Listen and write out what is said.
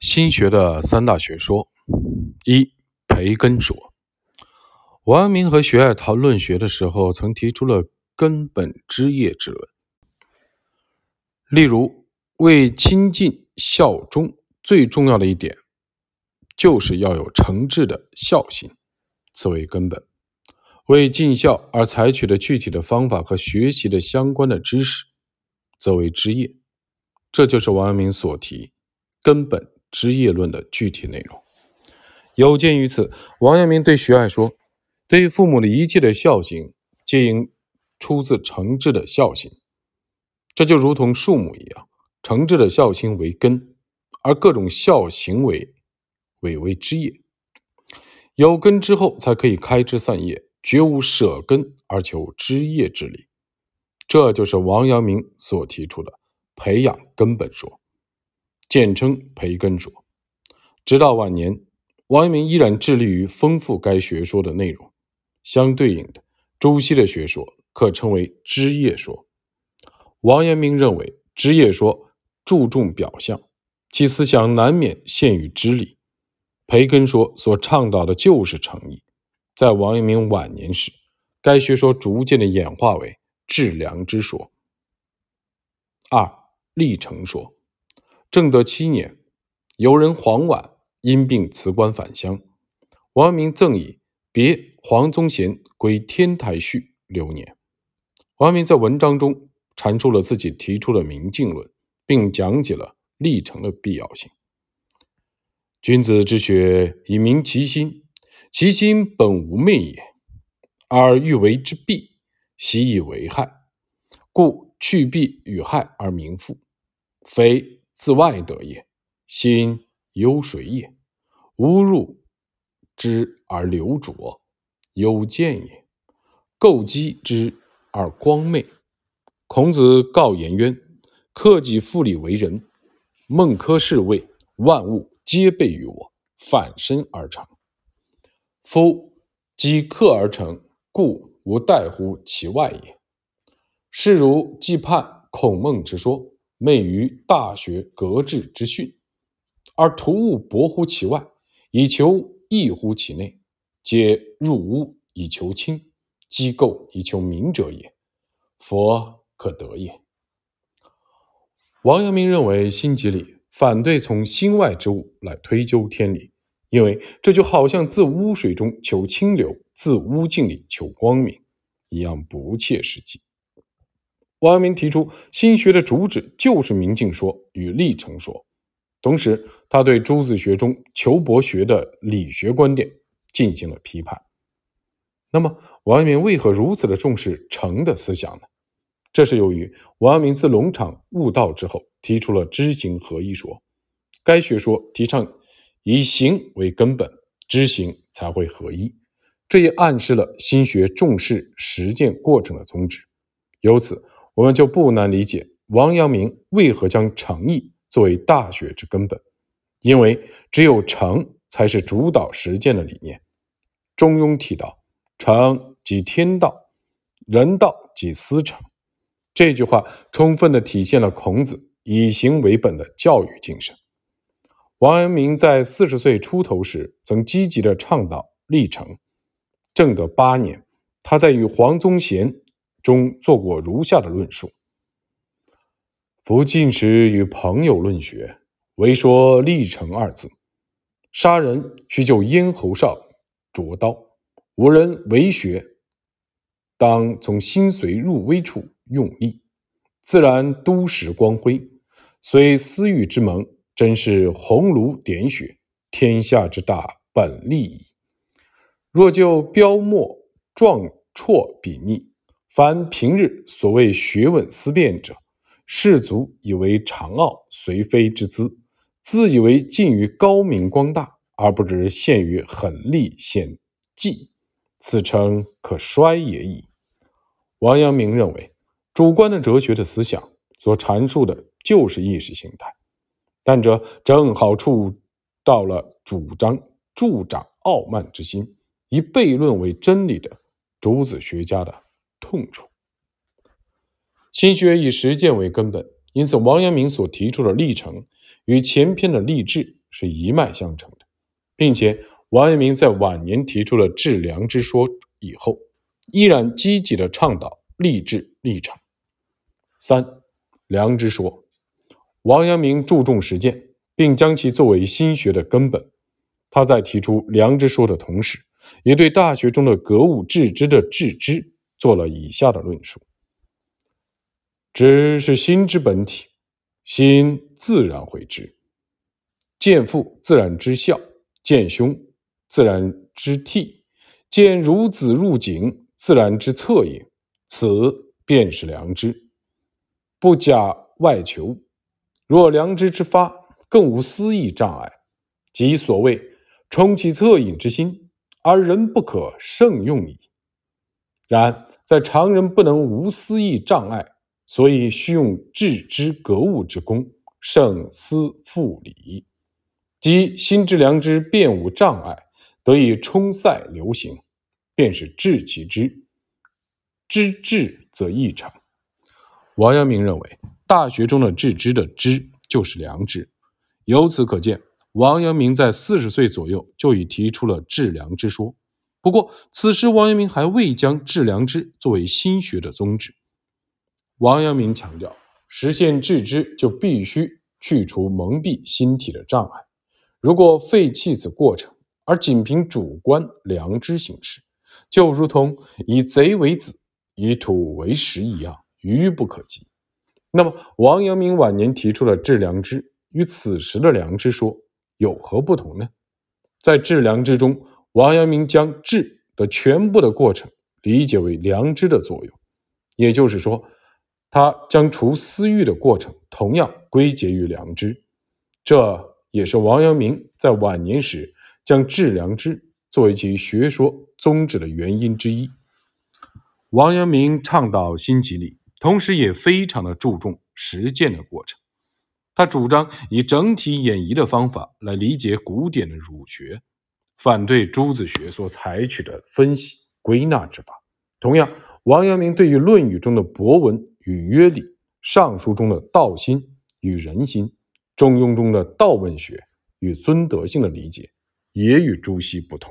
新学的三大学说：一、培根说。王阳明和学爱讨论学的时候，曾提出了根本枝叶之论。例如，为亲近效忠，最重要的一点，就是要有诚挚的孝心，此为根本。为尽孝而采取的具体的方法和学习的相关的知识，则为枝叶。这就是王阳明所提根本。枝叶论的具体内容，有鉴于此，王阳明对徐爱说：“对于父母的一切的孝行，皆应出自诚挚的孝心。这就如同树木一样，诚挚的孝心为根，而各种孝行为为为枝叶。有根之后，才可以开枝散叶，绝无舍根而求枝叶之理。这就是王阳明所提出的培养根本说。”简称培根说，直到晚年，王阳明依然致力于丰富该学说的内容。相对应的，朱熹的学说可称为枝叶说。王阳明认为，枝叶说注重表象，其思想难免限于知理；培根说所倡导的就是诚意。在王阳明晚年时，该学说逐渐的演化为致良知说。二立成说。正德七年，有人黄婉因病辞官返乡，王阳明赠以别黄宗贤归天台序留念。王阳明在文章中阐述了自己提出的明镜论，并讲解了立成的必要性。君子之学以明其心，其心本无昧也，而欲为之弊，习以为害，故去弊与害而明复，非。自外得也，心忧水也，吾入之而流浊，忧见也；构积之而光昧。孔子告颜渊：“克己复礼为人。”孟轲是谓：“万物皆备于我，反身而成。夫积克而成，故无待乎其外也。”是如既判孔孟之说。昧于大学格致之训，而图物博乎其外，以求异乎其内，皆入屋以求清，机构以求名者也。佛可得也。王阳明认为心即理，反对从心外之物来推究天理，因为这就好像自污水中求清流，自污镜里求光明一样，不切实际。王阳明提出心学的主旨就是明镜说与立成说，同时他对朱子学中求博学的理学观点进行了批判。那么，王阳明为何如此的重视诚的思想呢？这是由于王阳明自龙场悟道之后，提出了知行合一说。该学说提倡以行为根本，知行才会合一，这也暗示了心学重视实践过程的宗旨。由此。我们就不难理解王阳明为何将诚意作为大学之根本，因为只有诚才是主导实践的理念。中庸提到：“诚即天道，人道即思诚。”这句话充分的体现了孔子以行为本的教育精神。王阳明在四十岁出头时，曾积极的倡导立诚。正德八年，他在与黄宗贤。中做过如下的论述：夫近时与朋友论学，唯说立成二字。杀人须就咽喉上着刀，吾人为学，当从心髓入微处用力，自然都时光辉。虽私欲之盟，真是鸿炉点雪，天下之大本利矣。若就标墨壮绰比拟。凡平日所谓学问思辨者，士卒以为长傲，随非之资，自以为近于高明光大，而不知陷于狠戾险计，此诚可衰也已。王阳明认为，主观的哲学的思想所阐述的就是意识形态，但这正好触到了主张助长傲慢之心，以悖论为真理的主子学家的。痛处。心学以实践为根本，因此王阳明所提出的立成与前篇的立志是一脉相承的，并且王阳明在晚年提出了致良知说以后，依然积极的倡导立志立场。三、良知说，王阳明注重实践，并将其作为心学的根本。他在提出良知说的同时，也对《大学》中的格物致知的“致知”做了以下的论述：知是心之本体，心自然会知。见父自然知孝，见兄自然知悌，见孺子入井自然知恻隐。此便是良知，不假外求。若良知之发，更无私意障碍，即所谓充其恻隐之心。而人不可胜用矣。然在常人不能无私意障碍，所以需用致知格物之功，胜思复理，即心之良知便无障碍，得以冲塞流行，便是治其知。知至则异常。王阳明认为，《大学》中的致知的知就是良知。由此可见。王阳明在四十岁左右就已提出了致良知说，不过此时王阳明还未将致良知作为心学的宗旨。王阳明强调，实现致知就必须去除蒙蔽心体的障碍。如果废弃此过程，而仅凭主观良知行事，就如同以贼为子，以土为食一样，愚不可及。那么，王阳明晚年提出了致良知，与此时的良知说。有何不同呢？在致良知中，王阳明将致的全部的过程理解为良知的作用，也就是说，他将除私欲的过程同样归结于良知。这也是王阳明在晚年时将致良知作为其学说宗旨的原因之一。王阳明倡导心即理，同时也非常的注重实践的过程。他主张以整体演绎的方法来理解古典的儒学，反对朱子学所采取的分析归纳之法。同样，王阳明对于《论语》中的博文与约礼，《尚书》中的道心与人心，《中庸》中的道问学与尊德性的理解，也与朱熹不同。